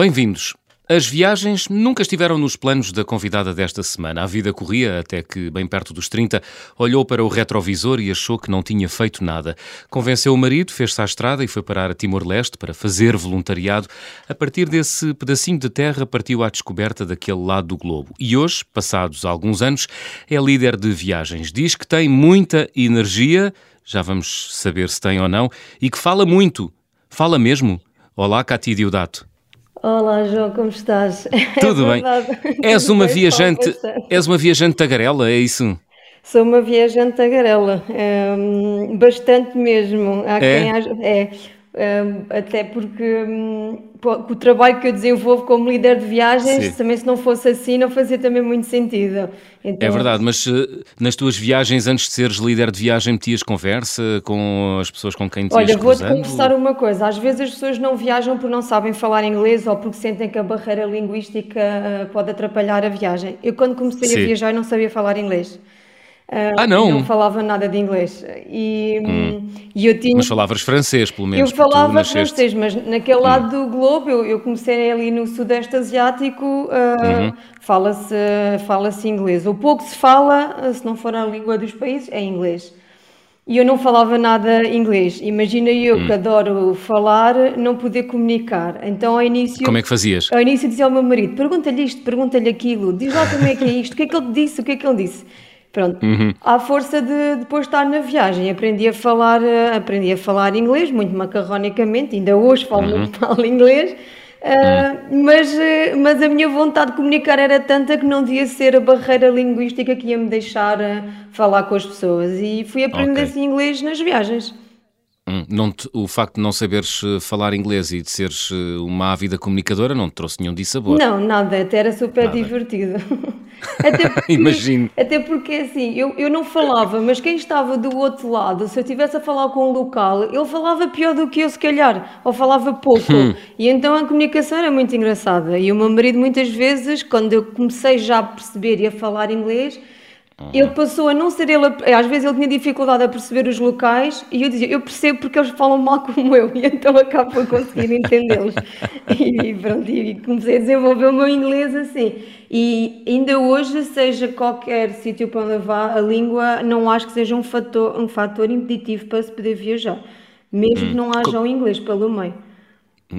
Bem-vindos. As viagens nunca estiveram nos planos da convidada desta semana. A vida corria até que, bem perto dos 30, olhou para o retrovisor e achou que não tinha feito nada. Convenceu o marido, fez-se à estrada e foi parar a Timor-Leste para fazer voluntariado. A partir desse pedacinho de terra, partiu à descoberta daquele lado do globo. E hoje, passados alguns anos, é líder de viagens. Diz que tem muita energia, já vamos saber se tem ou não, e que fala muito. Fala mesmo. Olá, Cati Diodato. Olá, João, como estás? Tudo é bem. És uma viajante, és uma viajante tagarela, é isso? Sou uma viajante tagarela, um, bastante mesmo. Há é? quem é até porque um, o trabalho que eu desenvolvo como líder de viagens, Sim. também se não fosse assim, não fazia também muito sentido. Então, é verdade, mas uh, nas tuas viagens, antes de seres líder de viagem, metias conversa com as pessoas com quem te Olha, vou-te confessar uma coisa, às vezes as pessoas não viajam porque não sabem falar inglês ou porque sentem que a barreira linguística uh, pode atrapalhar a viagem. Eu quando comecei Sim. a viajar não sabia falar inglês. Uh, ah, não? Não falava nada de inglês. E, hum. E eu tinha... Mas falavas francês, pelo menos. Eu falava francês, mas naquele hum. lado do globo, eu, eu, comecei ali no Sudeste Asiático, uh, uhum. fala-se fala inglês. O pouco se fala, se não for a língua dos países, é inglês. E eu não falava nada inglês. Imagina eu hum. que adoro falar, não poder comunicar. Então ao início. Como é que fazias? Ao início dizia ao meu marido: pergunta-lhe isto, pergunta-lhe aquilo, diz lá como é que é isto, o que é que ele disse, o que é que ele disse. Pronto, uhum. à força de depois estar na viagem, aprendi a falar, eh, aprendi a falar inglês, muito macarronicamente, ainda hoje falo uhum. muito mal inglês, uh, mas, eh, mas a minha vontade de comunicar era tanta que não devia ser a barreira linguística que ia me deixar falar com as pessoas e fui aprender okay. assim inglês nas viagens. Hum, não te, o facto de não saberes falar inglês e de seres uma ávida comunicadora não te trouxe nenhum dissabor? Não, nada, até era super nada. divertido. Até porque, Imagino. Até porque, assim, eu, eu não falava, mas quem estava do outro lado, se eu estivesse a falar com um local, ele falava pior do que eu, se calhar, ou falava pouco. Hum. E então a comunicação era muito engraçada. E o meu marido, muitas vezes, quando eu comecei já a perceber e a falar inglês, ele passou a não ser ele, às vezes ele tinha dificuldade a perceber os locais e eu dizia, eu percebo porque eles falam mal como eu e então acabo por conseguir entendê-los. e pronto, e comecei a desenvolver o meu inglês assim. E ainda hoje, seja qualquer sítio para onde vá, a língua não acho que seja um fator, um fator impeditivo para se poder viajar, mesmo hum. que não haja o um inglês pelo meio.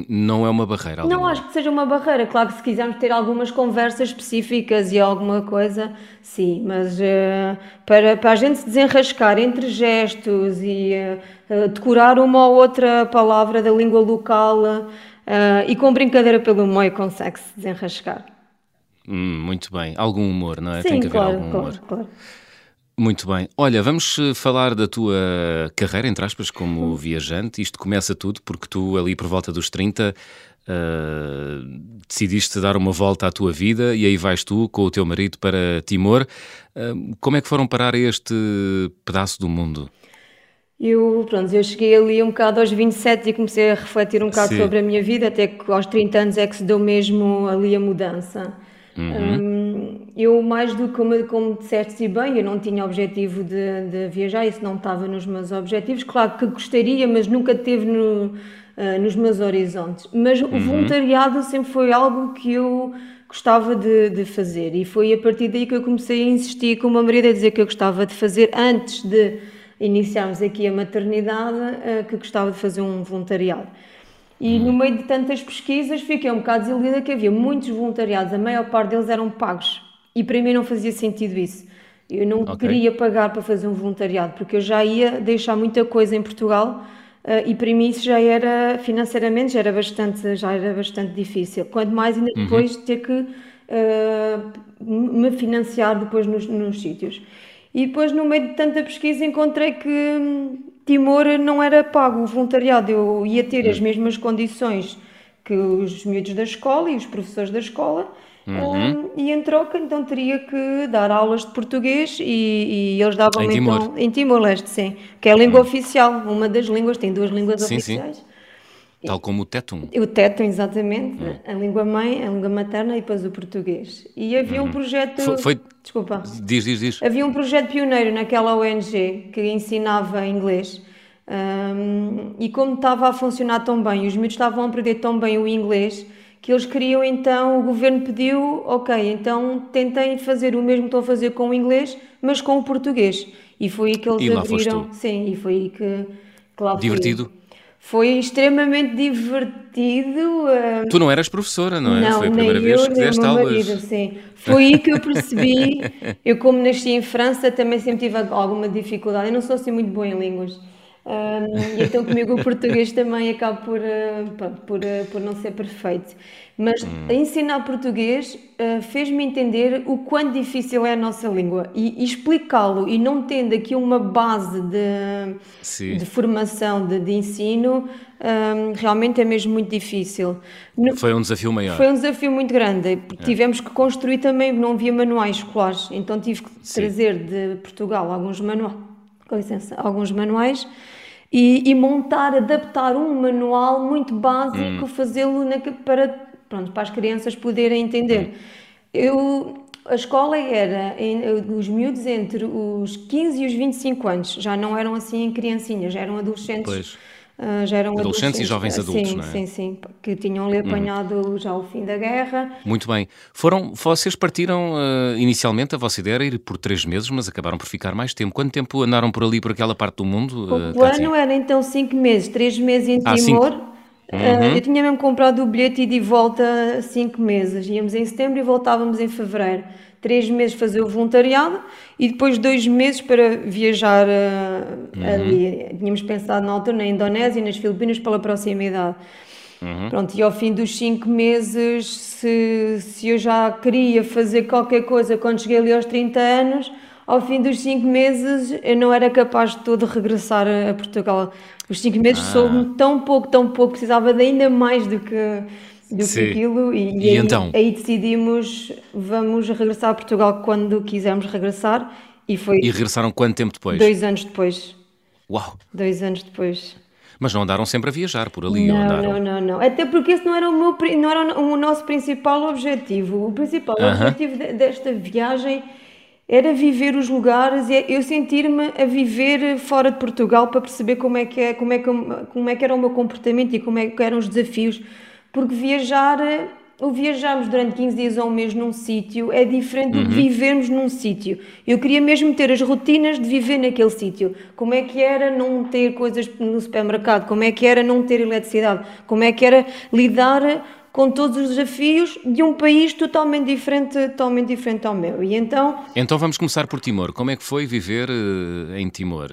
Não é uma barreira. Não acho que seja uma barreira. Claro que se quisermos ter algumas conversas específicas e alguma coisa, sim, mas uh, para, para a gente se desenrascar entre gestos e uh, decorar uma ou outra palavra da língua local uh, e com brincadeira pelo meio consegue-se desenrascar. Hum, muito bem. Algum humor, não é? Sim, Tem que claro, haver algum claro, humor. Claro. Muito bem. Olha, vamos eh, falar da tua carreira, entre aspas, como viajante. Isto começa tudo porque tu, ali por volta dos 30, uh, eh, decidiste dar uma volta à tua vida e aí vais tu com o teu marido para Timor. Uh, como é que foram parar este pedaço do mundo? Eu, pronto, eu cheguei ali um bocado aos 27 e comecei a refletir um bocado Sim. sobre a minha vida, até que aos 30 anos é que se deu mesmo ali a mudança. Uhum. Um, eu, mais do que como, como disseste bem, eu não tinha objetivo de, de, viajar, isso não estava nos meus objetivos. Claro que gostaria, mas nunca teve no, uh, nos meus horizontes. Mas uhum. o voluntariado sempre foi algo que eu gostava de, de, fazer e foi a partir daí que eu comecei a insistir com o meu marido a dizer que eu gostava de fazer antes de iniciarmos aqui a maternidade, uh, que gostava de fazer um voluntariado. E no meio de tantas pesquisas fiquei um bocado desiludida que havia muitos voluntariados, a maior parte deles eram pagos. E para mim não fazia sentido isso. Eu não okay. queria pagar para fazer um voluntariado, porque eu já ia deixar muita coisa em Portugal uh, e para mim isso já era, financeiramente, já era bastante, já era bastante difícil. Quanto mais ainda uhum. depois uhum. ter que uh, me financiar depois nos, nos sítios. E depois, no meio de tanta pesquisa, encontrei que hum, Timor não era pago o voluntariado, eu ia ter as mesmas condições que os miúdos da escola e os professores da escola. Uhum. Um, e em troca, então teria que dar aulas de português e, e eles davam em então Timor. em Timor-Leste, sim, que é a língua uhum. oficial, uma das línguas, tem duas línguas sim, oficiais. Sim. Tal como o Tetum. O Tetum, exatamente. Hum. A língua mãe, a língua materna e depois o português. E havia um uhum. projeto. Foi, foi, Desculpa. Diz, diz, diz. Havia um projeto pioneiro naquela ONG que ensinava inglês. Um, e como estava a funcionar tão bem, os miúdos estavam a aprender tão bem o inglês, que eles queriam então, o governo pediu, ok, então tentem fazer o mesmo que estão a fazer com o inglês, mas com o português. E foi aí que eles e abriram. Sim, e foi aí que, que lá Divertido? Fui. Foi extremamente divertido. Uh... Tu não eras professora, não é? Não, Foi a primeira vez eu, que deste aulas. Marido, sim. Foi aí que eu percebi. eu, como nasci em França, também sempre tive alguma dificuldade. Eu não sou assim muito boa em línguas. Um, e então comigo o português também acaba por, uh, por, uh, por não ser perfeito. Mas hum. ensinar português uh, fez-me entender o quão difícil é a nossa língua e, e explicá-lo e não tendo aqui uma base de, de formação, de, de ensino, um, realmente é mesmo muito difícil. Foi um desafio maior. Foi um desafio muito grande, é. tivemos que construir também, não havia manuais escolares, então tive que Sim. trazer de Portugal alguns manuais, com licença, alguns manuais e, e, montar, adaptar um manual muito básico, hum. fazê-lo para pronto, para as crianças poderem entender. Eu, a escola era em, os miúdos entre os 15 e os 25 anos, já não eram assim criancinhas, eram adolescentes. Pois. Uh, já eram adolescentes, adolescentes e jovens adultos, sim, não é? Sim, sim, que tinham ali apanhado uhum. já o fim da guerra. Muito bem. Foram, vocês partiram uh, inicialmente, a vossa ideia era ir por três meses, mas acabaram por ficar mais tempo. Quanto tempo andaram por ali, por aquela parte do mundo? Uh, o plano era então cinco meses, três meses em ah, Timor. Uhum. Uh, eu tinha mesmo comprado o bilhete e de volta cinco meses. Íamos em setembro e voltávamos em fevereiro. Três meses fazer o voluntariado e depois dois meses para viajar uh, uhum. ali. Tínhamos pensado na altura na Indonésia e nas Filipinas pela proximidade. Uhum. Pronto, e ao fim dos cinco meses, se, se eu já queria fazer qualquer coisa quando cheguei ali aos 30 anos, ao fim dos cinco meses eu não era capaz de todo regressar a Portugal. Os cinco meses ah. soube tão pouco, tão pouco, precisava de ainda mais do que, do que aquilo. E, e, e aí, então? aí decidimos, vamos regressar a Portugal quando quisermos regressar. E, foi e regressaram quanto tempo depois? Dois anos depois. Uau! Dois anos depois. Mas não andaram sempre a viajar por ali? Não, andaram... não, não, não. Até porque esse não era o, meu, não era o nosso principal objetivo. O principal uh -huh. objetivo desta viagem era viver os lugares e eu sentir-me a viver fora de Portugal para perceber como é que é, como é que, como é que era o meu comportamento e como é que eram os desafios, porque viajar, o viajarmos durante 15 dias ou um mês num sítio é diferente uhum. do que uhum. vivermos num sítio. Eu queria mesmo ter as rotinas de viver naquele sítio. Como é que era não ter coisas no supermercado? Como é que era não ter eletricidade? Como é que era lidar com todos os desafios de um país totalmente diferente, totalmente diferente ao meu. E então. Então vamos começar por Timor. Como é que foi viver uh, em Timor?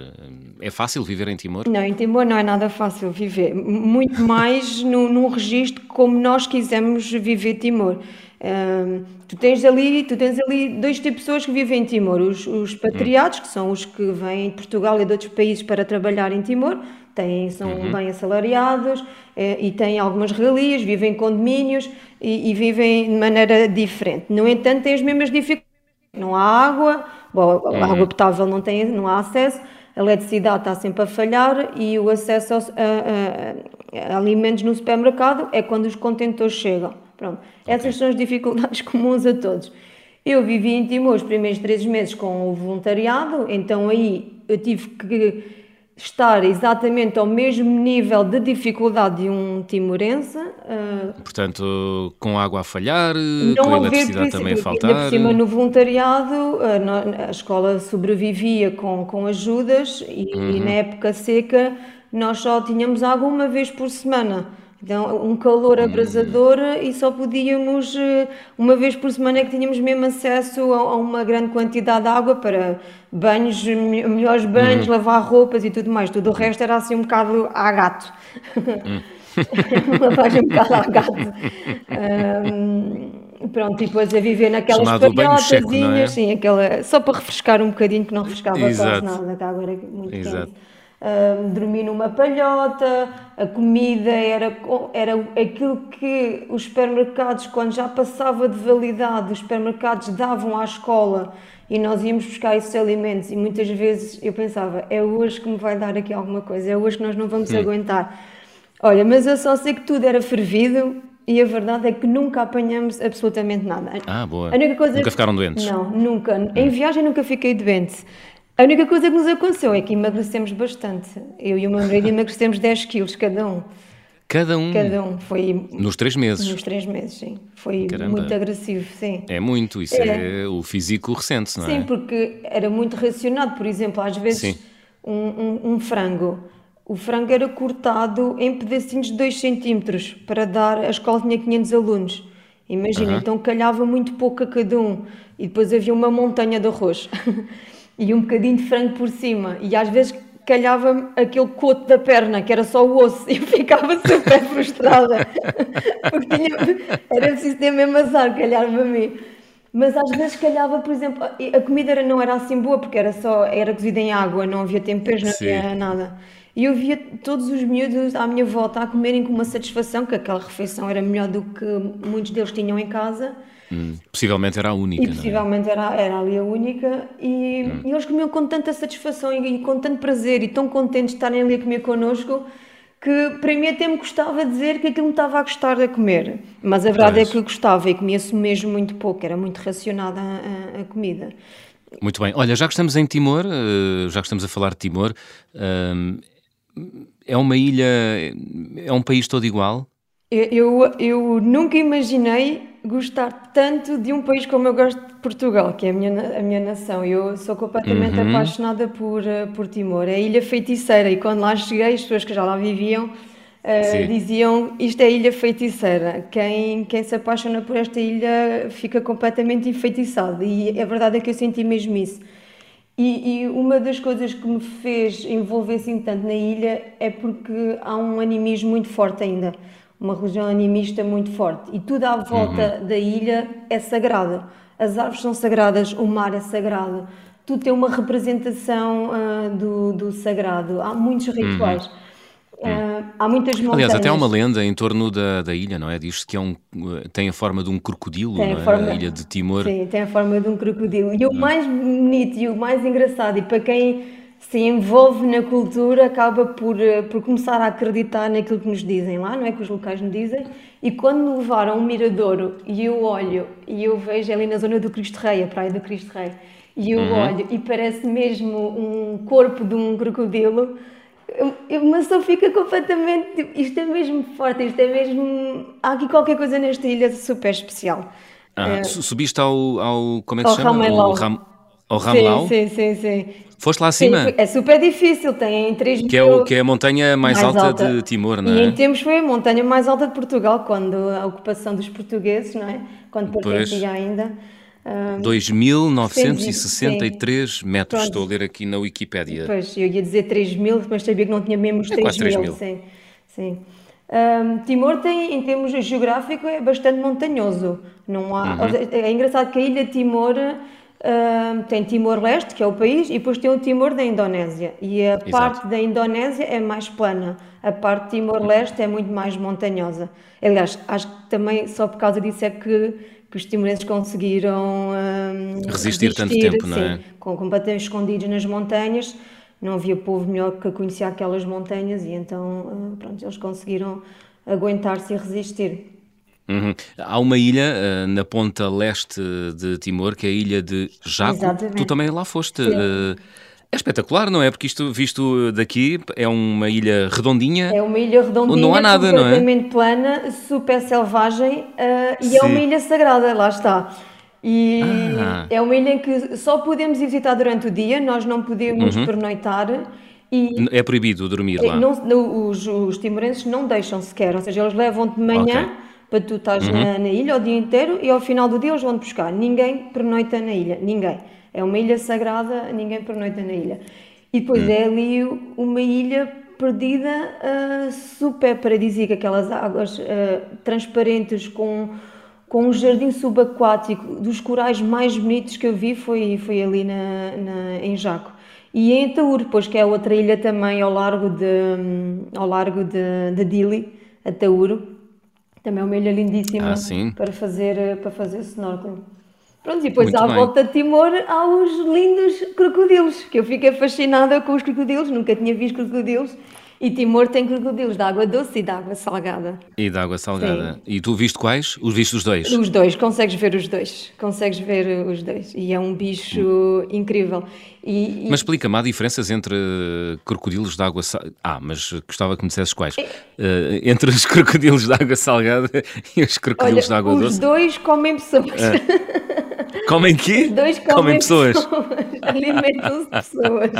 É fácil viver em Timor? Não, em Timor não é nada fácil viver. Muito mais no, num registro como nós quisemos viver Timor. Uh, tu tens ali tu tens ali dois tipos de pessoas que vivem em Timor os, os patriados que são os que vêm de Portugal e de outros países para trabalhar em Timor têm, são uhum. bem assalariados eh, e têm algumas regalias, vivem em condomínios e, e, vivem de maneira diferente. No entanto, têm as mesmas dificuldades. Não há água, bom, a uhum. água potável não, tem, não há acesso, a eletricidade está sempre a falhar e o acesso a, a, a, a alimentos no supermercado é quando os contentores chegam. Pronto. Okay. Essas são as dificuldades comuns a todos. Eu vivi em Timor os primeiros três meses com o voluntariado, então aí eu tive que estar exatamente ao mesmo nível de dificuldade de um timorense. Uh, Portanto, com água a falhar, com a eletricidade também a faltar. Por cima, no voluntariado, uh, a escola sobrevivia com, com ajudas e, uhum. e na época seca nós só tínhamos água uma vez por semana. Então, um calor abrasador e só podíamos, eh, uma vez por semana, que tínhamos mesmo acesso a, uma grande quantidade de água para banhos, melhores banhos, uhum. lavar roupas e tudo mais. Tudo o resto era assim um bocado a gato. Uhum. Lavagem um bocado a gato. Um, pronto, e depois a viver naquelas palhotazinhas, é? sim, aquela, só para refrescar um bocadinho, que não refrescava quase nada, que agora é muito Exato. quente uh, dormi numa palhota, a comida era, era aquilo que os supermercados, quando já passava de validade, os supermercados davam à escola e nós íamos buscar esses alimentos e muitas vezes eu pensava, é hoje que me vai dar aqui alguma coisa, é hoje que nós não vamos hum. aguentar. Olha, mas eu só sei que tudo era fervido e a verdade é que nunca apanhamos absolutamente nada. Ah, boa. A única coisa nunca ficaram doentes? Não, nunca. Hum. Em viagem nunca fiquei doente. A única coisa que nos aconteceu é que emagrecemos bastante. Eu e o meu marido emagrecemos 10 quilos cada um. Cada um? Cada um. Foi... Nos três meses? Nos três meses, sim. Foi Caramba. muito agressivo, sim. É muito, isso é, é o físico recente, não sim, é? Sim, porque era muito racionado. Por exemplo, às vezes um, um, um, frango. O frango era cortado em pedacinhos de 2 centímetros para dar... A escola tinha 500 alunos. Imagina, então calhava muito pouco a cada um. E depois havia uma montanha de arroz. e um bocadinho de frango por cima. E às vezes calhava aquele coto da perna, que era só o osso, e eu ficava super frustrada. Porque tinha, era preciso ter mesmo azar, calhar-me a mim. Mas às vezes calhava, por exemplo, a comida não era assim boa, porque era só, era cozida em água, não havia temperos, não havia nada. E eu via todos os miúdos à minha volta a comerem com uma satisfação, que aquela refeição era melhor do que muitos deles tinham em casa. Hum, possivelmente era a única. E é? possivelmente é? era, era ali a única. E, hum. e, eles comiam com tanta satisfação e, e, com tanto prazer e tão contentes de estarem ali a comer connosco que para mim até me gostava dizer que aquilo me estava a gostar de comer. Mas a verdade é que eu gostava e comia-se mesmo muito pouco, era muito racionada a, a, comida. Muito bem. Olha, já que estamos em Timor, eh, já que estamos a falar de Timor, hum, é uma ilha, é um país todo igual? Eu, eu nunca imaginei gostar tanto de um país como eu gosto de Portugal, que é a minha, a minha nação. Eu sou completamente uhum. apaixonada por, eh, por Timor. É a ilha feiticeira e quando lá cheguei, as pessoas que já lá viviam uh, diziam isto é a ilha feiticeira. Quem, quem se apaixona por esta ilha fica completamente enfeitiçado. E a verdade é que eu senti mesmo isso. E, e, uma das coisas que me fez envolver assim tanto na ilha é porque há um animismo muito forte ainda, uma religião animista muito forte. E tudo à volta uhum. da ilha é sagrado. As árvores são sagradas, o mar é sagrado, tudo tem uma representação uh, do, do, sagrado. Há muitos rituais. Uhum. Uh, há muitas montanhas. Aliás, até há uma lenda em torno da, da ilha, não é? Diz-se que é um, tem a forma de um crocodilo, tem a, é? forma, a ilha de Timor. Sim, tem a forma de um crocodilo. E o hum. mais bonito e o mais engraçado, e para quem se envolve na cultura, acaba por, eh, por começar a acreditar naquilo que nos dizem lá, não é? Que os locais nos dizem. E quando me levaram a um miradouro e eu olho e eu vejo ali na zona do Cristo Rei, a praia do Cristo Rei, e eu uhum. olho e parece mesmo um corpo de um crocodilo uma pessoa fica completamente. Tipo, isto é mesmo forte, isto é mesmo. Há aqui qualquer coisa nesta ilha super especial. Ah, é, subiste ao, ao. Como é que se chama? Ao, Ram, ao Ramlau? Sim, sim, sim, sim. Foste lá acima? Sim, é super difícil, tem 3 que mil... É o, que é a montanha mais, mais alta, alta, de Timor, não é? E em tempos foi a montanha mais alta de Portugal, quando a ocupação dos portugueses, não é? Quando pertencia ainda. 2.963 metros, Pronto. estou a ler aqui na Wikipédia. Pois, eu ia dizer 3.000, mas sabia que não tinha mesmo os 3.000. É sim, sim. Um, Timor tem, em termos geográficos, é bastante montanhoso. Não há, uhum. É engraçado que a ilha Timor tem Timor-Leste, que é o país, e depois tem o Timor da Indonésia. E a Exato. parte da Indonésia é mais plana. A parte de Timor-Leste é muito mais montanhosa. Aliás, acho que também só por causa disso é que que os timorenses conseguiram resistir, resistir, tanto tempo, não é? Com, completamente escondidos nas montanhas, não havia povo melhor que conhecer aquelas montanhas e então, uh, pronto, eles conseguiram aguentar-se e resistir. Uhum. Há uma ilha uh, na ponta leste de Timor, que é a ilha de Jaco. Exatamente. Tu também lá foste. Uh, é espetacular, não é? Porque isto, visto daqui, é uma ilha redondinha. É uma ilha redondinha, não há nada, não é? completamente plana, super selvagem uh, e é uma ilha sagrada, lá está. E ah. é uma ilha em que só podemos visitar durante o dia, nós não podemos uhum. pernoitar. E é proibido dormir lá? Não, os, os timorenses não deixam sequer, ou seja, eles levam-te de manhã okay. Para tu estás uhum. na, na ilha o dia inteiro e ao final do dia eles vão-te buscar. Ninguém pernoita na ilha, ninguém. É uma ilha sagrada, ninguém pernoita na ilha. E depois hum. é ali uma ilha perdida, uh, super paradisíaca, aquelas águas uh, transparentes com, com um jardim subaquático, dos corais mais bonitos que eu vi foi, foi ali na, na, em Jaco. E em Taur, depois que é outra ilha também ao largo de, ao largo de, de Dili, a Tauro, também é uma ilha lindíssima ah, para fazer para fazer snorkeling. Pronto, e depois Muito à bem. volta de Timor há os lindos crocodilos, que eu fiquei fascinada com os crocodilos, nunca tinha visto crocodilos. E Timor tem crocodilos de água doce e de água salgada. E de água salgada. Sim. E tu viste quais? Os viste os dois? Os dois, consegues ver os dois. Consegues ver os dois. E é um bicho hum. incrível. E, e... Mas explica-me, há diferenças entre crocodilos de água salgada. Ah, mas gostava que me dissesses quais. É... Uh, entre os crocodilos de água salgada e os crocodilos Olha, de água os doce. Os dois comem pessoas. Uh, comem quê? Os dois comem, comem pessoas. pessoas. Alimentam-se pessoas.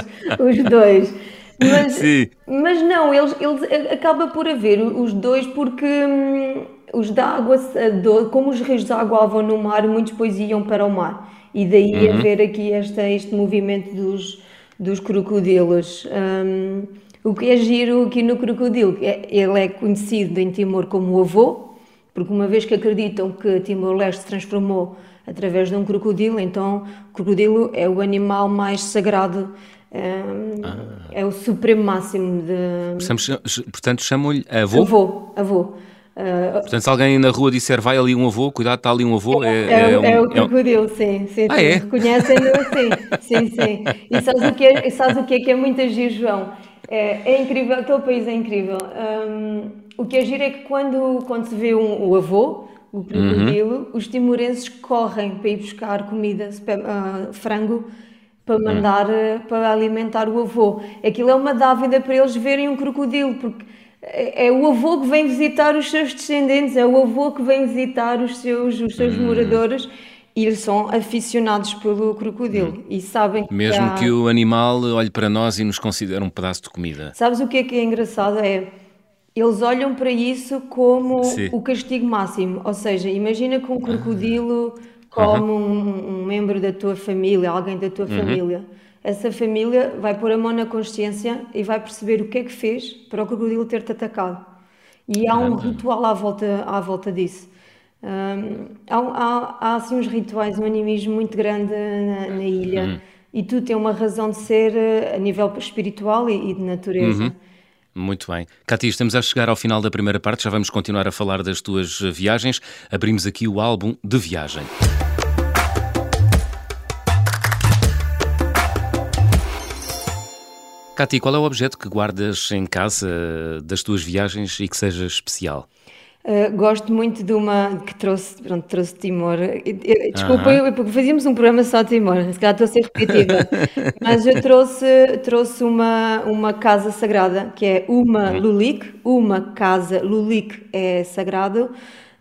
Os dois. Mas, Sim. mas não, eles, eles acaba por haver os dois porque hum, os da água, como os rios de água vão no mar, muitos depois iam para o mar. E daí uhum. haver aqui esta, este movimento dos, dos crocodilos. Um, o que é giro aqui no crocodilo, é, ele é conhecido em Timor como o avô, porque uma vez que acreditam que Timor-Leste se transformou através de um crocodilo, então o crocodilo é o animal mais sagrado é, ah. é o supremo máximo de. Portanto, chamam-lhe avô? Avô, avô. Uh, Portanto, se alguém na rua disser vai ali um avô, cuidado, está ali um avô, é, é, é, é, um, é o crocodilo, é sim, sim, ah, sim. É? Reconhecem-no assim, sim, sim. E sabes o que é, sabes o que, é que é muito agir, João? É, é incrível, aquele país é incrível. Um, o que é giro é que quando, quando se vê um, o avô, o crocodilo, uhum. os timorenses correm para ir buscar comida, uh, frango, para hum. mandar hum. para alimentar o avô. Aquilo é uma dávida para eles verem um crocodilo, porque é, é, o avô que vem visitar os seus descendentes, é o avô que vem visitar os seus, os seus hum. moradores e eles são aficionados pelo crocodilo hum. e sabem que Mesmo há... que o animal olhe para nós e nos considere um pedaço de comida. Sabes o que é que é engraçado? É eles olham para isso como Sim. o castigo máximo. Ou seja, imagina que um crocodilo como uhum. um, um, membro da tua família, alguém da tua uhum. família. Essa família vai pôr a mão na consciência e vai perceber o que é que fez para o crocodilo ter-te atacado. E há um ritual à volta, à volta disso. Um, há, há, há, assim uns rituais, um animismo muito grande na, na ilha uhum. e tu tem uma razão de ser eh, a nível espiritual e, e de natureza. Uhum. Muito bem. Cati, estamos a chegar ao final da primeira parte, já vamos continuar a falar das tuas viagens. Abrimos aqui o álbum de viagem. Cati, qual é o objeto que guardas em casa das tuas viagens e que seja especial? Uh, gosto muito de uma que trouxe, pronto, trouxe Timor. Desculpa, uh -huh. eu, porque fazíamos um programa só de Timor, se calhar estou a ser repetitiva, mas eu trouxe, trouxe uma, uma casa sagrada que é uma uh Lulik, uma casa Lulik é sagrado.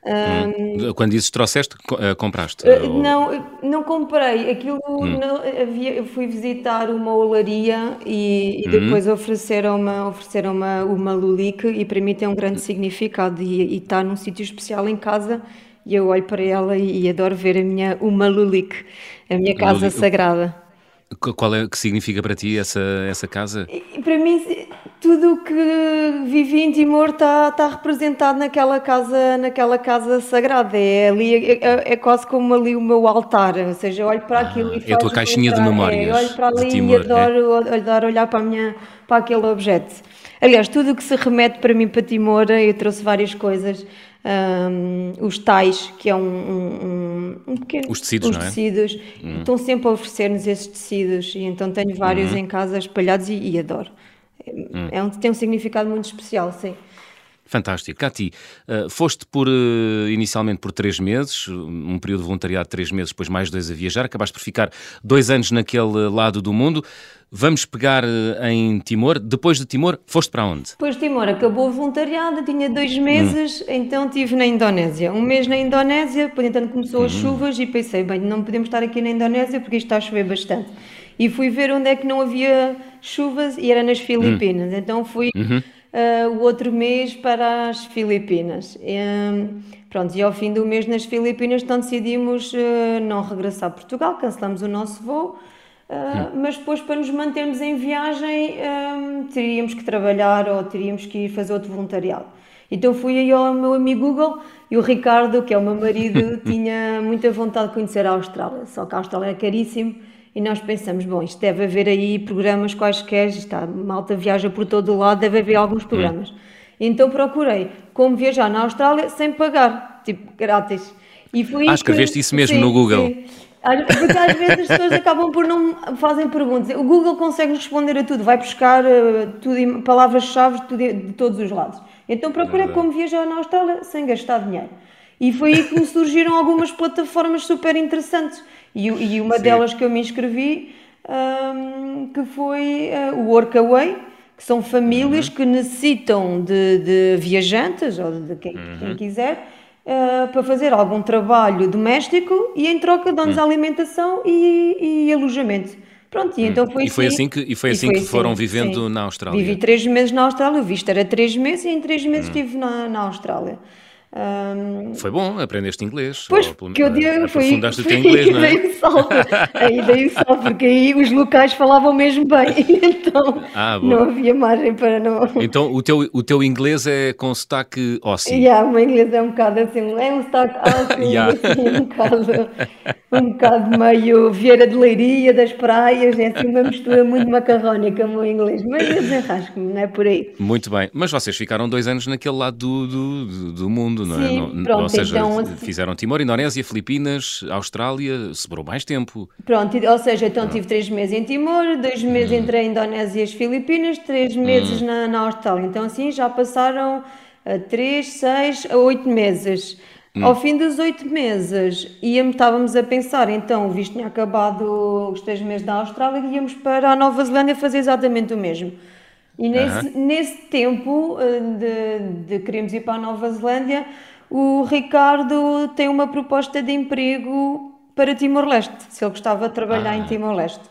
Um, Quando dizes trouxeste, eh, compraste? Uh, não, não comprei. Aquilo hum. não, havia, eu fui visitar uma olaria e, e hum. depois hum. ofereceram-me ofereceram uma, uma lulique e para mim tem um grande significado e, e está num sítio especial em casa e eu olho para ela e, e adoro ver a minha uma lulique, a minha casa sagrada. Qual é que significa para ti essa, essa casa? Para mim, tudo o que vivi em Timor está, está representado naquela casa, naquela casa sagrada. É, ali, é, é, é quase como ali o meu altar. Ou seja, eu olho para aquilo ah, e É a tua caixinha de memórias. É, olho para ali Timor, e adoro, é? adoro olhar para, a minha, para aquele objeto. Aliás, tudo o que se remete para mim para Timor, eu trouxe várias coisas um, os tais, que é um, um, um pequeno. Os tecidos, os não é? tecidos, hum. estão sempre a oferecer-nos esses tecidos e então tenho vários uhum. em casa espalhados e, e adoro. Hum. É um, tem um significado muito especial, sim. Fantástico. Cati, uh, foste por, uh, inicialmente por três meses, um período de voluntariado de três meses, depois mais dois a viajar, acabaste por ficar dois anos naquele lado do mundo. Vamos pegar uh, em Timor. Depois de Timor, foste para onde? Depois de Timor acabou o voluntariado, tinha dois meses, hum. então estive na Indonésia. Um mês na Indonésia, depois então começou as hum. chuvas e pensei, bem, não podemos estar aqui na Indonésia porque isto está a chover bastante. E fui ver onde é que não havia chuvas e era nas Filipinas. Hum. Então fui... Uhum uh, o outro mês para as Filipinas. E, pronto, e ao fim do mês nas Filipinas, então decidimos uh, não regressar a Portugal, cancelamos o nosso voo. Uh, mas depois para nos mantermos em viagem um, teríamos que trabalhar ou teríamos que ir fazer outro voluntariado. Então fui aí ao meu amigo Google e o Ricardo, que é o meu marido, tinha muita vontade de conhecer a Austrália, só que a Austrália é caríssimo e nós pensamos, bom, isto deve haver aí programas quaisquer, está, malta viaja por todo o lado, deve haver alguns hum. programas. Hum. Então procurei como viajar na Austrália sem pagar, tipo, grátis. E foi ah, escreveste isso mesmo sim, no Google? Sim. Porque às vezes as pessoas acabam por não fazem perguntas. O Google consegue responder a tudo, vai buscar uh, tudo, palavras-chave de, de, todos os lados. Então procurei como viajar na Austrália sem gastar dinheiro. E foi aí que me surgiram algumas plataformas super interessantes. E, e uma Sim. delas que eu me inscrevi, um, que foi uh, o Workaway, que são famílias uhum. que necessitam de, de, viajantes ou de quem, uhum. quem quiser uh, para fazer algum trabalho doméstico e em troca dão-nos uhum. alimentação e, e, alojamento. Pronto, e hum. então foi e foi assim, assim que E foi assim foi que assim, foram vivendo sim. na Austrália? Vivi três meses na Austrália, o visto era três meses e em três meses hum. estive na, na Austrália. Um, foi bom, aprendeste inglês. Pois, que eu dei, foi, aprofundaste foi, o teu inglês, não é? Salto, aí o salto, porque aí os locais falavam mesmo bem, então ah, não havia margem para não... Então o teu, o teu inglês é com sotaque ósseo? Yeah, o meu inglês é um bocado assim, é um sotaque ósseo, yeah. assim, um bocado, um bocado meio Vieira de Leiria, das praias, é assim uma mistura muito macarrónica o meu inglês, mas eu desenrasco-me, não é por aí. Muito bem, mas vocês ficaram dois anos naquele lado do, do, do mundo, não é? Sim, pronto, ou seja, então, fizeram Timor, Indonésia, Filipinas, Austrália, sobrou mais tempo. Pronto, ou seja, então tive três meses em Timor, dois meses hum. entre a Indonésia e as Filipinas, três meses hum. na, na Austrália. Então assim já passaram a três, seis, a oito meses. Hum. Ao fim dos oito meses, íamos, estávamos a pensar, então, visto que tinha acabado os três meses da Austrália, íamos para a Nova Zelândia fazer exatamente o mesmo. E nesse, nesse tempo eh, de, de queremos ir para a Nova Zelândia, o Ricardo tem uma proposta de emprego para Timor-Leste, se ele gostava de trabalhar ah. em Timor-Leste.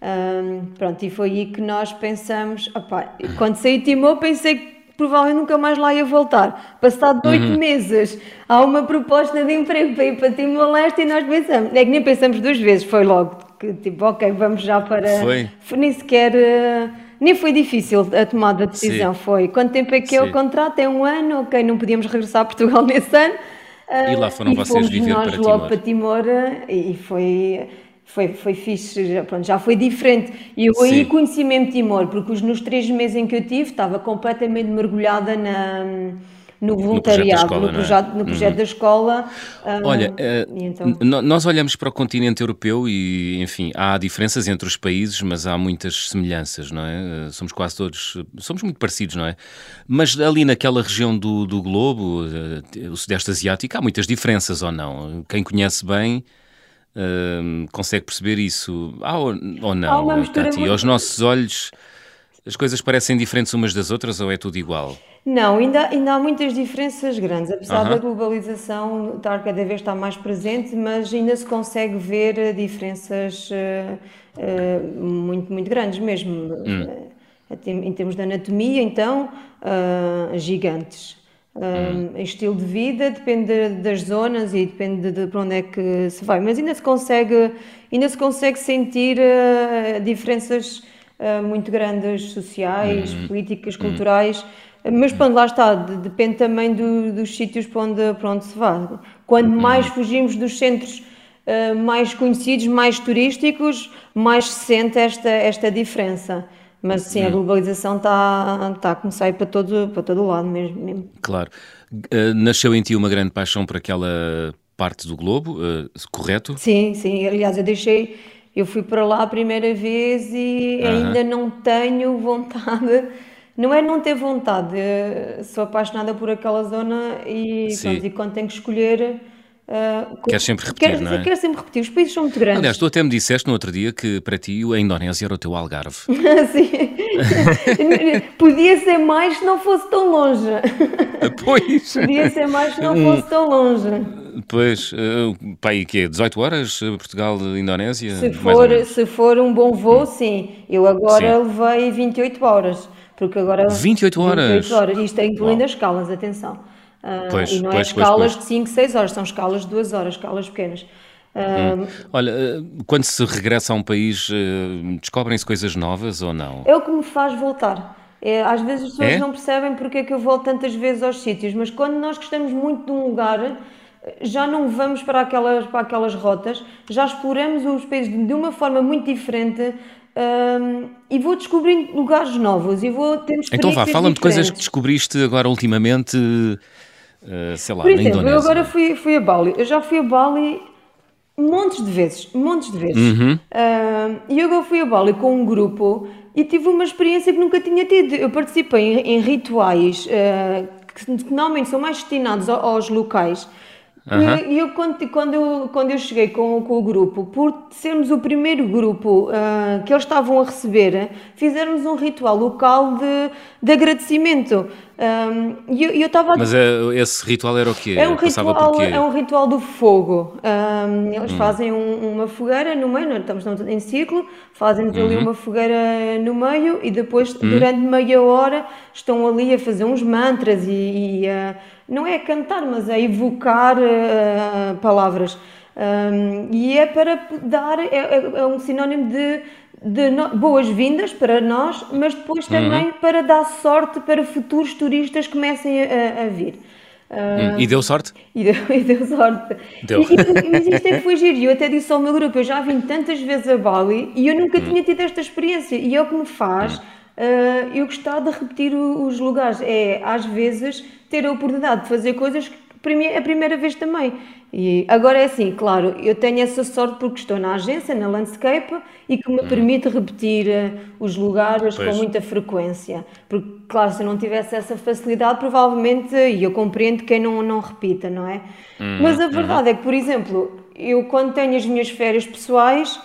Um, pronto, e foi aí que nós pensamos, opa, quando saí de Timor pensei que provavelmente nunca mais lá ia voltar. Passado oito uhum. meses, há uma proposta de emprego para ir para Timor-Leste e nós pensamos, é que nem pensamos duas vezes, foi logo, que tipo, ok, vamos já para... Foi? Nem sequer... Uh, nem foi difícil a tomada de decisão, Sim. foi. Quanto tempo é que é o contrato? É um ano, ok, não podíamos regressar a Portugal nesse ano. E lá foram uh, vocês viver nós para logo para Timor e foi foi, foi fixe, já, pronto, já foi diferente. E eu aí conheci mesmo Timor, porque os, nos três meses em que eu tive, estava completamente mergulhada na, no voluntariado, no projeto, no projeto, da escola. Uhum. Olha, uh, então... nós olhamos para o continente europeu e, enfim, há diferenças entre os países, mas há muitas semelhanças, não é? Uh, somos quase todos, somos muito parecidos, não é? Mas ali naquela região do, do globo, uh, o Sudeste Asiático, há muitas diferenças ou não? Quem conhece bem. Uh, consegue perceber isso? Ah, ou, ou não, Tati? Muito... Aos nossos olhos, as coisas parecem diferentes umas das outras ou é tudo igual? Não, ainda, ainda há muitas diferenças grandes, apesar da globalização estar cada vez estar mais presente, mas ainda se consegue ver eh, diferenças uh, uh, muito, muito grandes mesmo. Hum. Uh, em termos de anatomia, então, gigantes. Em estilo de vida, depende das zonas e depende de, de para onde é que se vai, mas ainda se consegue, ainda se consegue sentir diferenças muito grandes sociais, hum. políticas, hum. Mas pronto, lá está, depende também do, dos sítios para onde, para onde se vá. Quanto uhum. mais fugimos dos centros uh, mais conhecidos, mais turísticos, mais se sente esta, esta diferença. Mas sim, a uhum. globalização está, está a começar a ir para todo, para todo o lado mesmo. mesmo. Claro. Uh, nasceu em ti uma grande paixão por aquela parte do globo, uh, correto? Sim, sim. Aliás, eu deixei, eu fui para lá a primeira vez e ainda não tenho vontade não é não ter vontade, sou apaixonada por aquela zona e, pronto, e quando tenho que escolher. Uh, Queres sempre repetir, quero, não é? Quero sempre repetir, os países são muito grandes. Aliás, tu até me disseste no outro dia que para ti a Indonésia era o teu Algarve. Sim. Podia ser mais se não fosse tão longe. Pois. Podia ser mais se não fosse tão longe. Pois, uh, pá, e quê? 18 horas? Portugal, Indonésia? Se for, se for um bom voo, hum. sim. Eu agora sim. levei 28 horas. Porque agora. 28 horas? 28 horas. Isto é incluindo as escalas, atenção. Uh, pois, e não é pois, é escalas pois, de 5, 6 horas, são escalas de 2 horas, escalas pequenas. Uh, hum. Olha, quando se regressa a um país, descobrem-se coisas novas ou não? É o que me faz voltar. É, às vezes as pessoas é? não percebem porque é que eu volto tantas vezes aos sítios, mas quando nós gostamos muito de um lugar, já não vamos para aquelas, para aquelas rotas, já exploramos os países de uma forma muito diferente, um, e vou descobrindo lugares novos e vou tendo Então vá, fala-me de coisas que descobriste agora ultimamente, uh, sei lá, Por exemplo, na Indonésia. eu agora fui, fui a Bali. Eu já fui a Bali Montes de vezes, montes de vezes. Uhum. Uh, e eu fui a Bali com um grupo e tive uma experiência que nunca tinha tido. Eu participei em, em rituais uh, que, que normalmente são mais destinados aos locais Uhum. E eu, quando, quando, eu, quando eu cheguei com, com o grupo, por sermos o primeiro grupo uh, que eles estavam a receber, fizemos um ritual local de, de agradecimento. Um, e eu, eu estava Mas é, esse ritual era o quê? É um, ritual, é um ritual do fogo. Um, eles hum. fazem um, uma fogueira no meio, estamos, em ciclo, fazem-nos uhum. ali uma fogueira no meio e depois, uhum. durante meia hora, estão ali a fazer uns mantras e, e uh, não é cantar, mas é evocar uh, palavras. Um, e é para dar, é, é, é um sinónimo de, de boas-vindas para nós, mas depois também uhum. para dar sorte para futuros turistas que comecem a, a vir. Uh, e deu sorte? E deu, e deu sorte. Deu. E, e, mas isto é que foi giro. Eu até disse ao meu grupo: eu já vim tantas vezes a Bali e eu nunca uhum. tinha tido esta experiência. E é o que me faz uh, eu gostar de repetir o, os lugares. É, às vezes, ter a oportunidade de fazer coisas que é a primeira vez também. E agora é assim, claro, eu tenho essa sorte porque estou na agência, na Landscape, e que me uhum. permite repetir uh, os lugares pois. com muita frequência. Porque, claro, se eu não tivesse essa facilidade, provavelmente, e eu compreendo quem não, não repita, não é? Uhum. Mas a verdade uhum. é que, por exemplo, eu quando tenho as minhas férias pessoais,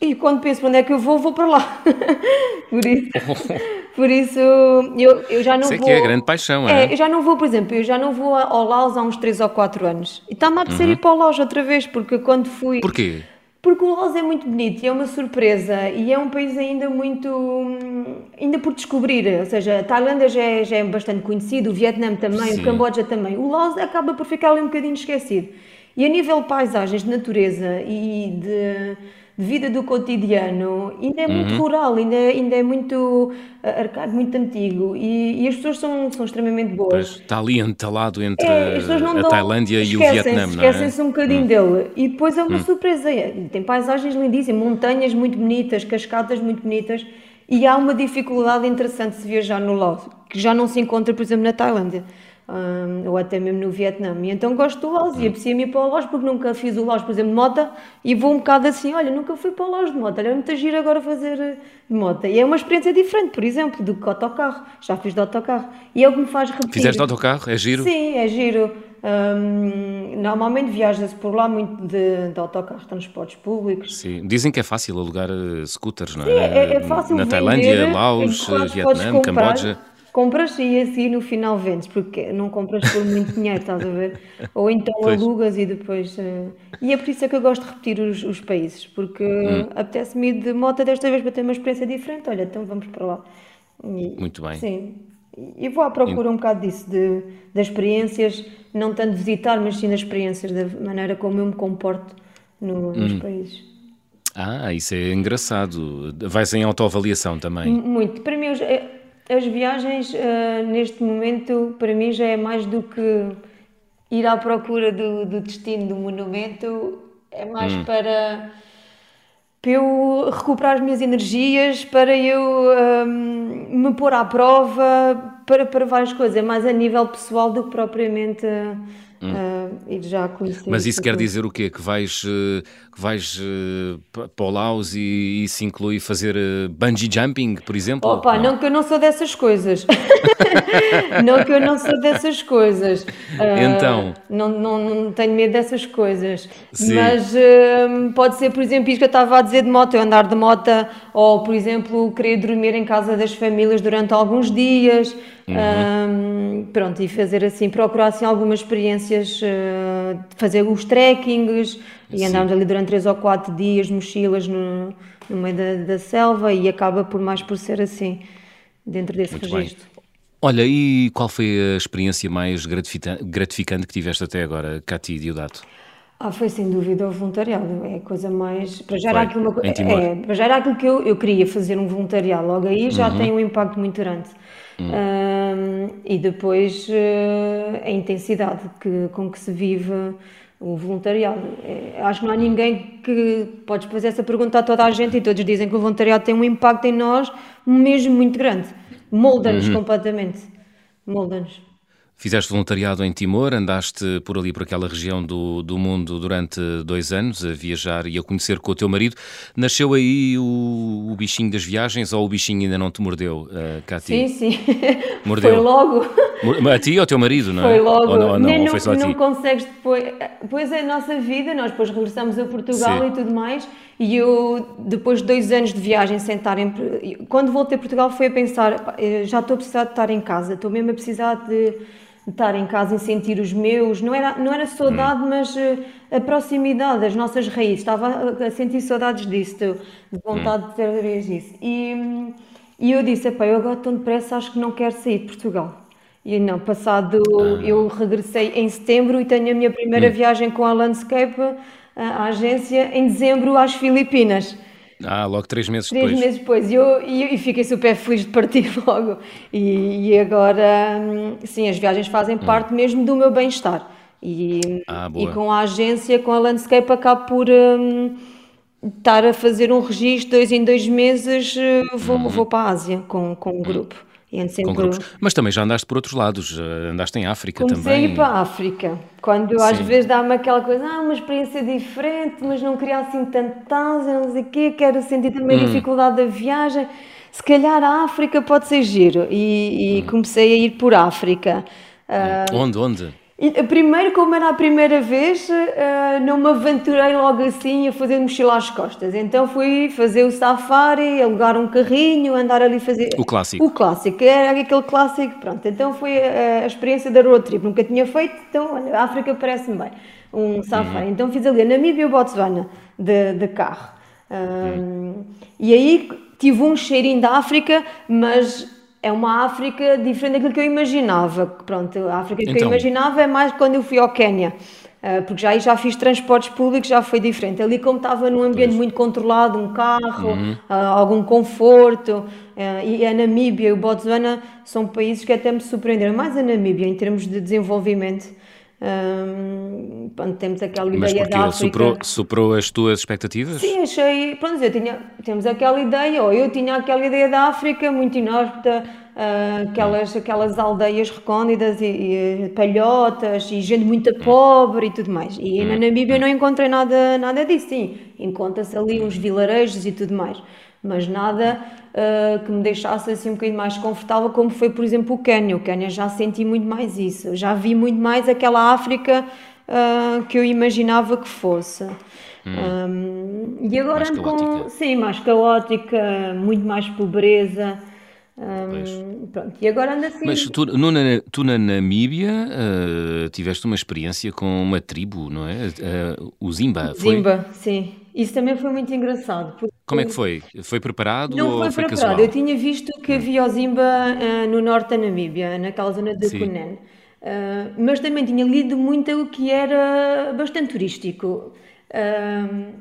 e quando penso para onde é que eu vou, vou para lá. por isso, por isso eu, eu já não Sei vou. que é a grande paixão, é? é? Eu já não vou, por exemplo, eu já não vou ao Laos há uns 3 ou 4 anos. E está-me a apetecer uhum. ir para o Laos outra vez, porque quando fui. Porquê? Porque o Laos é muito bonito e é uma surpresa e é um país ainda muito. ainda por descobrir. Ou seja, a Tailândia já é, já é bastante conhecido, o Vietnã também, Sim. o Camboja também. O Laos acaba por ficar ali um bocadinho esquecido. E a nível de paisagens, de natureza e de de vida do cotidiano ainda é muito uhum. rural, ainda ainda é muito eh, arcado, muito antigo e, e, as pessoas são, são extremamente boas. Pois, está ali entalado entre é, a dão, Tailândia e o Vietnã, não é? Esquecem-se um bocadinho uhum. dele e depois é uma uhum. surpresa. É, tem paisagens lindíssimas, montanhas muito bonitas, cascatas muito bonitas e há uma dificuldade interessante de se viajar no Laos, que já não se encontra, por exemplo, na Tailândia um, ou até mesmo no Vietnã. E então gosto do Laos e aprecio-me ir para o Laos porque nunca fiz o Laos, por exemplo, de moto e vou um bocado assim, olha, nunca fui para o Laos de moto, olha, é muito giro agora fazer eh, de moto. E é uma experiência diferente, por exemplo, do que autocarro. Já fiz de autocarro. E é o que me faz repetir. Fizeste de autocarro? É giro? Sim, é giro. Um, normalmente viaja-se por lá muito de, de autocarros, transportes públicos. Sim, dizem que é fácil alugar uh, scooters, não é? Sim, é, é fácil Na Tailândia, Laos, Vietnã, Camboja compras e assim no final vendes, porque não compras por muito dinheiro, estás a ver? Ou então pois. alugas e depois. Uh... E é por isso é que eu gosto de repetir os, os países, porque hum. apetece-me ir de moto desta vez para ter uma experiência diferente. Olha, então vamos para lá. E, muito bem. Sim. E vou à procura um bocado disso, de, das experiências, não tanto visitar, mas sim das experiências, da maneira como eu me comporto no, nos hum. países. Ah, isso é engraçado. Vais em autoavaliação também? Muito. Para mim, as viagens, uh, neste momento, para mim já é mais do que ir à procura do, do destino do monumento, é mais hum. para, para eu recuperar as minhas energias, para eu um, ehm, me pôr à prova, para, para várias coisas. É mais a nível pessoal do que propriamente. Uh, Hum. Uh, já conheci Mas isso quer dizer o quê? Que vais, uh, que vais uh, para o Laos e isso inclui fazer uh, bungee jumping, por exemplo? Opa, não. não que eu não sou dessas coisas. não que eu não sou dessas coisas. então? Não, não, não tenho medo dessas coisas. Sim. Mas pode ser, por exemplo, isto que eu estava a dizer de moto, eu andar de moto ou, por exemplo, querer dormir em casa das famílias durante alguns dias. Uhum. Um, pronto, e fazer assim, procurar assim algumas experiências, uh, fazer os trekkings e andarmos ali durante 3 ou 4 dias, mochilas no, no meio da, da, selva e acaba por mais por ser assim, dentro desse Muito registro. Bem. Olha, e qual foi a experiência mais gratificante que tiveste até agora, Cati Diodato? Ah, foi sem dúvida o voluntariado. É a coisa mais. Para já era aquilo, é, para já era aquilo que eu, eu queria fazer um voluntariado. Logo aí já uhum. tem um impacto muito grande. Uhum. Um, e depois uh, a intensidade que, com que se vive o voluntariado. É, acho que não há ninguém que. Podes fazer essa pergunta a toda a gente e todos dizem que o voluntariado tem um impacto em nós mesmo muito grande. Molda-nos uhum. completamente. Molda-nos. Fizeste voluntariado em Timor, andaste por ali, por aquela região do, do mundo durante dois anos, a viajar e a conhecer com o teu marido. Nasceu aí o, o bichinho das viagens ou o bichinho ainda não te mordeu, uh, Cati? Sim, sim. Mordeu. Foi logo. A ti ou ao teu marido, não é? Foi logo. Ou não, ou não, ou foi só não, a ti? não consegues depois. Depois é a nossa vida, nós depois regressamos a Portugal sim. e tudo mais. E eu, depois de dois anos de viagem, sem estar em. Quando voltei a Portugal, foi a pensar: já estou a precisar de estar em casa, estou mesmo a precisar de estar em casa e sentir os meus, não era, não era saudade, hum. mas uh, a proximidade, as nossas raízes, estava a, a sentir saudades disso, de vontade hum. de ter vez isso. E, e eu disse, eu agora tão depressa, acho que não quero sair de Portugal. E não, passado, ah. eu regressei em setembro e tenho a minha primeira hum. viagem com a Landscape, a agência, em dezembro às Filipinas. Ah, logo três meses três depois. Três meses depois. E eu, e, e fiquei super feliz de partir logo. E, e agora, hum, sim, as viagens fazem hum. parte mesmo do meu bem-estar. E, ah, e com a agência, com a Landscape, acabo por um, estar a fazer um registro, dois em dois meses, eh, vou, uhum. vou para a Ásia com, com um grupo. Sempre... Mas também já andaste por outros lados, andaste em África Comecei também. Comecei para a África, quando Sim. às vezes dá-me aquela coisa, ah, uma experiência diferente, mas não queria assim tanto não sei o quê, quero sentir também hum. a dificuldade da viagem. Se calhar a África pode ser giro. E, e hum. comecei a ir por África. Uh, onde, onde? Primeiro, como era a primeira vez, uh, não me aventurei logo assim a fazer mochila às costas. Então fui fazer o safari, alugar um carrinho, andar ali fazer. O clássico. O clássico, era aquele clássico, pronto. Então foi a, a experiência da road trip. Nunca tinha feito, então olha, a África parece-me bem. Um safari. Uhum. Então fiz ali a Namíbia e Botswana de, de carro. Um, uhum. E aí tive um cheirinho da África, mas é uma África diferente daquilo que eu imaginava. Pronto, a África que então. eu imaginava é mais quando eu fui ao Quénia. Uh, porque já aí já fiz transportes públicos, já foi diferente. Ali, como estava num ambiente pois. muito controlado, um carro, uhum. uh, algum conforto, uh, e a Namíbia e o Botswana são países que até me surpreenderam, mais a Namíbia em termos de desenvolvimento. Um, pronto, temos aquela Mas ideia da África. Superou, superou as tuas expectativas? Sim, achei. Pronto, eu tinha, temos aquela ideia, ou eu tinha aquela ideia da África muito inóspita, uh, aquelas, aquelas aldeias recônditas e, e, palhotas e gente muito hum. pobre e tudo mais. E na hum. Namíbia eu não encontrei nada, nada disso. Sim, encontra-se ali uns vilarejos e tudo mais mas nada uh, que me deixasse assim um bocadinho mais confortável, como foi, por exemplo, o Quênia. O Quênia já senti muito mais isso, já vi muito mais aquela África uh, que eu imaginava que fosse. Hum. Um, e agora mais com. Sim, mais caótica, muito mais pobreza. Um, pronto, e agora anda assim. Mas tu, no, tu na Namíbia uh, tiveste uma experiência com uma tribo, não é? Uh, o Zimba. Zimba, foi? sim. Isso também foi muito engraçado. Como é que foi? Foi preparado não ou foi, foi preparado. Casual? Eu tinha visto que havia o Zimba uh, no norte da Namíbia, naquela zona de Cunene. Uh, mas também tinha lido muito o que era bastante turístico. Uh,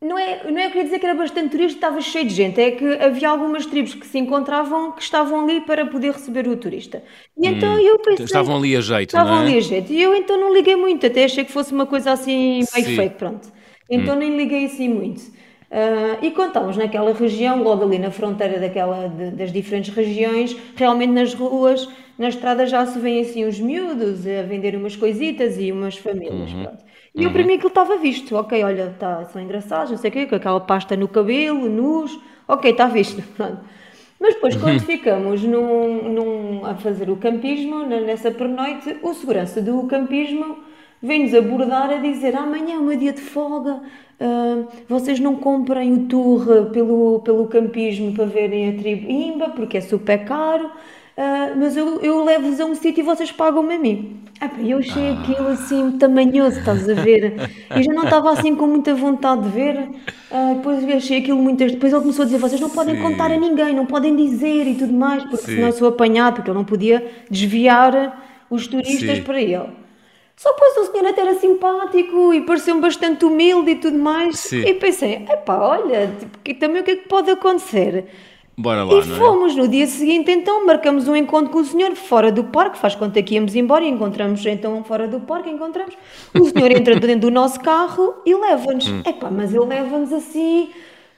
não é, não é eu queria dizer que era bastante turístico, estava cheio de gente, é que havia algumas tribos que se encontravam que estavam ali para poder receber o turista. E hum, então eu pensei. Estavam ali a jeito, Estavam é? ali a jeito. E eu então não liguei muito, até achei que fosse uma coisa assim meio fake, pronto. Então hum. nem liguei assim muito. Uh, e quando estávamos naquela região, logo ali na fronteira daquela, de, das diferentes regiões, realmente nas ruas, na estrada já se vêem assim os miúdos a vender umas coisitas e umas famílias. Uhum. E eu para mim aquilo estava visto. Ok, olha, tá, são engraçados, não sei o quê, com aquela pasta no cabelo, nus. Ok, está visto. Pronto. Mas depois, quando ficamos num, num, a fazer o campismo, nessa pernoite, o segurança do campismo vem-nos abordar a dizer amanhã é o meu dia de folga, uh, vocês não comprem o tour pelo, pelo campismo para verem a tribo Imba, porque é super caro, uh, mas eu, eu levo-vos a um sítio e vocês pagam-me a mim. Ah, eu achei ah. aquilo assim tamanhoso, estás a ver? E já não estava assim com muita vontade de ver. Uh, depois achei aquilo muitas. Depois ele começou a dizer: vocês não podem Sim. contar a ninguém, não podem dizer e tudo mais, porque Sim. senão eu sou apanhado, porque ele não podia desviar os turistas Sim. para ele. Só pois o senhor até era simpático e pareceu-me bastante humilde e tudo mais. Sim. E pensei, epá, olha, tipo, também o que é que pode acontecer? Bora lá, e é? fomos é? no dia seguinte, então marcamos um encontro com o senhor fora do parque, faz conta que íamos embora e encontramos então fora do parque, encontramos. O senhor entra dentro do nosso carro e leva-nos. Hum. Epá, mas ele leva-nos assim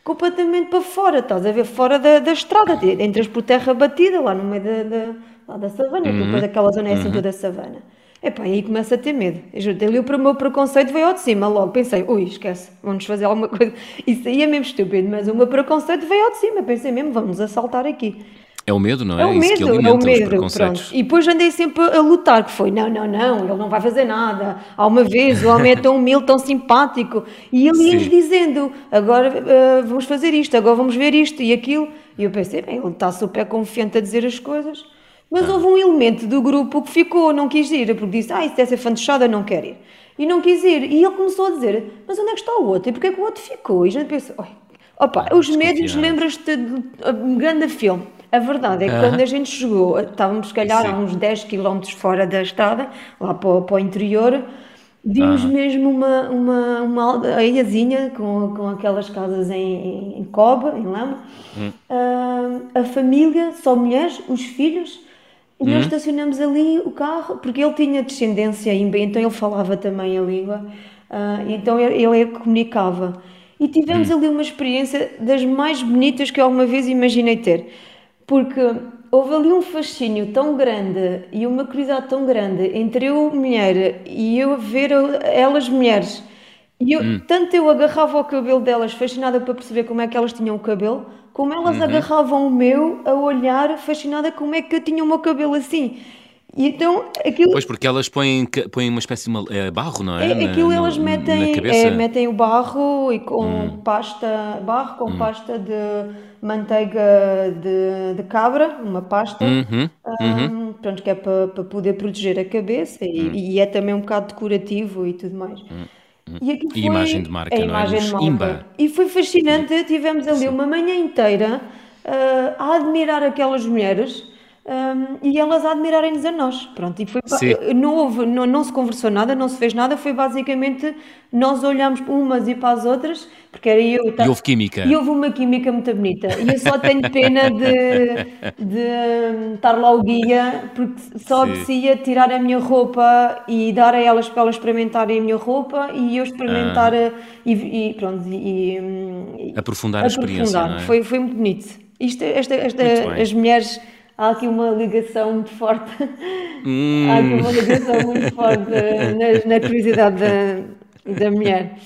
completamente para fora, estás a ver, fora da, da estrada, entras por terra batida, lá no meio da, da, da savana, uhum. depois aquela zona é assim uhum. toda savana. Epá, aí começa a ter medo. Eu ali o meu preconceito veio ao de cima logo. Pensei, ui, esquece, vamos fazer alguma coisa. Isso aí é mesmo estúpido, mas o meu preconceito veio ao de cima. Pensei mesmo, vamos assaltar aqui. É o medo, não é? É o medo, é o medo. Pronto. E depois andei sempre a lutar, que foi, não, não, não, ele não vai fazer nada. Há uma vez, o homem é tão humilde, tão simpático. E ele ia-nos dizendo, agora uh, vamos fazer isto, agora vamos ver isto e aquilo. E eu pensei, bem, ele está super confiante a dizer as coisas. Mas ah. houve um elemento do grupo que ficou, não quis ir, porque disse, ah, isso deve ser fantochada, não quero ir. E não quis ir. E ele começou a dizer, mas onde é que está o outro? E porquê que o outro ficou? E a gente pensou, opa, ah, os médios, lembras-te de um grande filme. A verdade é que quando a gente chegou, estávamos se calhar Sim. a uns 10 km fora da estrada, lá para, para o interior, vimos mesmo uma, uma, uma aldeiazinha com, com aquelas casas em, em cobre, em lama, uh, a família, só mulheres, os filhos, e nós hum? estacionamos ali o carro, porque ele tinha descendência imba, então ele falava também a língua, uh, então ele, ele comunicava. E tivemos hum. ali uma experiência das mais bonitas que eu alguma vez imaginei ter, porque houve ali um fascínio tão grande e uma curiosidade tão grande entre eu, mulher, e eu ver elas mulheres. E eu, hum. tanto eu agarrava o cabelo delas, fascinada para perceber como é que elas tinham o cabelo, como elas uhum. agarravam o meu a olhar, fascinada como é que eu tinha o meu cabelo assim. E então aquilo. Pois, porque elas põem, põem uma espécie de é, barro, não é? é aquilo na, elas metem, é, metem o barro e com hum. pasta, barro com hum. pasta de manteiga de, de cabra, uma pasta, uhum. Um, pronto, que é para, para poder proteger a cabeça e, hum. e, é também um bocado decorativo e tudo mais. E, e imagem de marca, a não é? imagem é? de marca. Imba. E foi fascinante, tivemos ali Sim. uma manhã inteira uh, a admirar aquelas mulheres um, e elas a admirarem-nos a nós. Pronto, e foi, não, houve, não, não se conversou nada, não se fez nada, foi basicamente nós olhamos umas e para as outras, porque era eu. E houve química. E houve uma química muito bonita. E eu só tenho pena de, de estar lá o guia, porque só descia tirar a minha roupa e dar a elas para elas experimentarem a minha roupa e eu experimentar ah. e, e, pronto. E, e aprofundar a experiência. Aprofundar. É? Foi, foi muito bonito. Isto, esta, esta, as mulheres há aqui uma ligação muito forte. Hum. Há aqui uma ligação muito forte na, na curiosidade da, da mulher.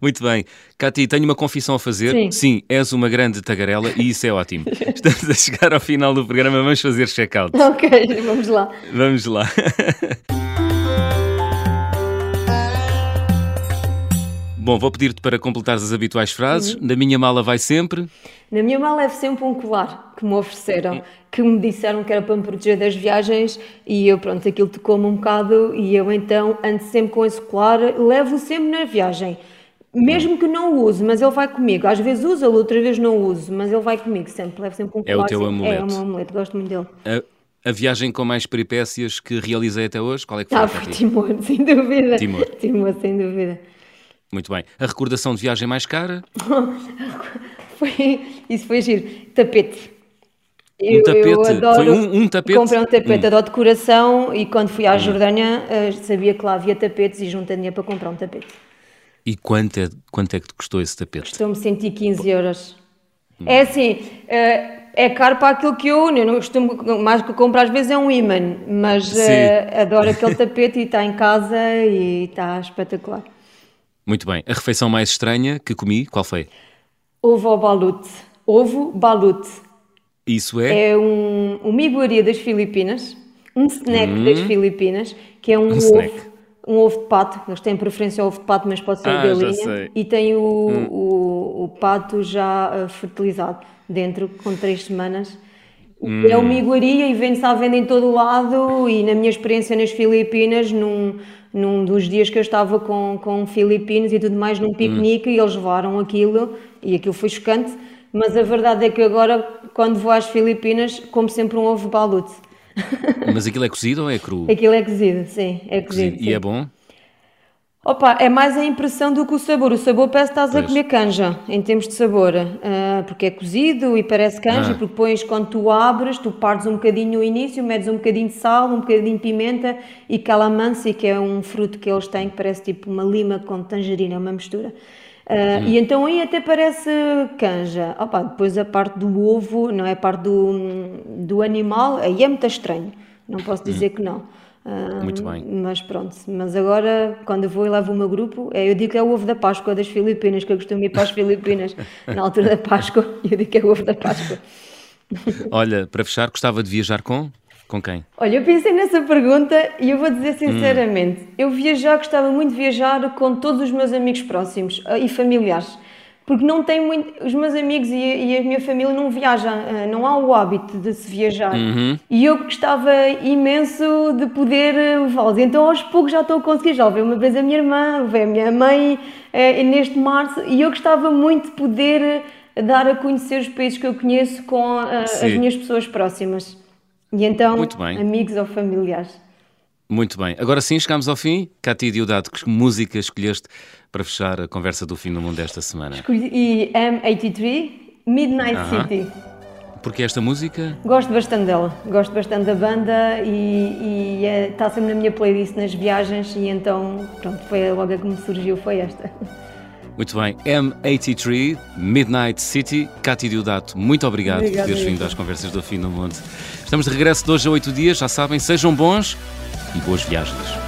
Muito bem. Cati, tenho uma confissão a fazer. Sim. Sim, és uma grande tagarela e isso é ótimo. Estamos a chegar ao final do programa, vamos fazer check-out. Ok, vamos lá. Vamos lá. Bom, vou pedir-te para completares as habituais frases. Uhum. Na minha mala vai sempre. Na minha mala levo sempre um colar que me ofereceram, que me disseram que era para me proteger das viagens e eu, pronto, aquilo tocou-me um bocado e eu então ando sempre com esse colar, levo sempre na viagem. Mesmo que não o use, mas ele vai comigo. Às vezes usa-lo, outra vez não uso, mas ele vai comigo sempre. Levo sempre um colar. É o teu amuleto. É o meu amuleto, gosto muito dele. A, a viagem com mais peripécias que realizei até hoje, qual é que foi? Ah, foi Timor, sem dúvida. Timor. Timor, sem dúvida. Muito bem. A recordação de viagem mais cara? foi, isso foi giro. Tapete. Um tapete? Eu adoro, foi um, um tapete? Comprei um tapete, hum. adoro decoração e quando fui à hum. Jordânia eh, sabia que lá havia tapetes e juntei dinheiro para comprar um tapete. E quanto é, quanto é que te custou esse tapete? Custou-me 115 euros. Hum. É assim, eh, é caro para aquilo que eu, eu não costumo, mais que comprar às vezes é um imã, mas uh, adoro aquele tapete e está em casa e está espetacular. Muito bem. A refeição mais estranha que comi, qual foi? Ovo ao balute. Ovo balute. Isso é? É um, uma iguaria das Filipinas, um snack hum. das Filipinas, que é um, um ovo, snack. um ovo de pato. Eles têm preferência ao ovo de pato, mas pode ser ah, galinha. E tem o, hum. o, o, pato já uh, fertilizado dentro, com três semanas. Hum. É uma iguaria e vende-se à venda em todo o lado. E na minha experiência nas Filipinas, num num dos dias que eu estava com, com filipinos e tudo mais num piquenique hum. e eles levaram aquilo e aquilo foi chocante, mas a verdade é que agora quando vou às Filipinas como sempre um ovo balute. Mas aquilo é cozido ou é cru? Aquilo é cozido, sim, é cozido. cozido. E é bom? Opa, é mais a impressão do que o sabor. O sabor parece que estás pois. a comer canja, em termos de sabor, uh, porque é cozido e parece canja, ah. porque depois quando tu abres, tu partes um bocadinho o início, medes um bocadinho de sal, um bocadinho de pimenta e calamansi, que é um fruto que eles têm, que parece tipo uma lima com tangerina, é uma mistura. Uh, hum. E então aí até parece canja. Opa, depois a parte do ovo, não é? A parte do, do animal, aí é muito estranho. Não posso dizer hum. que não. Muito bem. Mas pronto, mas agora quando eu vou e levo o meu grupo, é, eu digo que é o ovo da Páscoa das Filipinas, que eu costumo ir para as Filipinas na altura da Páscoa, e eu digo que é o ovo da Páscoa. Olha, para fechar, gostava de viajar com? Com quem? Olha, eu pensei nessa pergunta e eu vou dizer sinceramente, hum. eu viajar, gostava muito de viajar com todos os meus amigos próximos ah, e familiares, porque não tem muito, os meus amigos e, e a minha família não viajam, ah, não há o hábito de se viajar. Uhum. E eu gostava imenso de poder levá-los. Então aos poucos já estou a conseguir, já levei uma vez a minha irmã, levei a minha mãe é, neste março e eu gostava muito de poder dar a conhecer os países que eu conheço com a, as minhas pessoas próximas. E então, amigos ou familiares. Muito bem. Agora sim, chegamos ao fim. Cati Diodato, que música escolheste para fechar a conversa do fim do mundo desta semana? Escolhi M83, Midnight uh -huh. City. Porque esta música? Gosto bastante dela, gosto bastante da banda e, e é, está sempre na minha playlist nas viagens e então, pronto, foi logo a que me surgiu, foi esta. Muito bem, M83, Midnight City. Cátia Diodato, muito obrigado Obrigada, por teres vindo às conversas do Fim do Mundo. Estamos de regresso de hoje a oito dias, já sabem, sejam bons e boas viagens.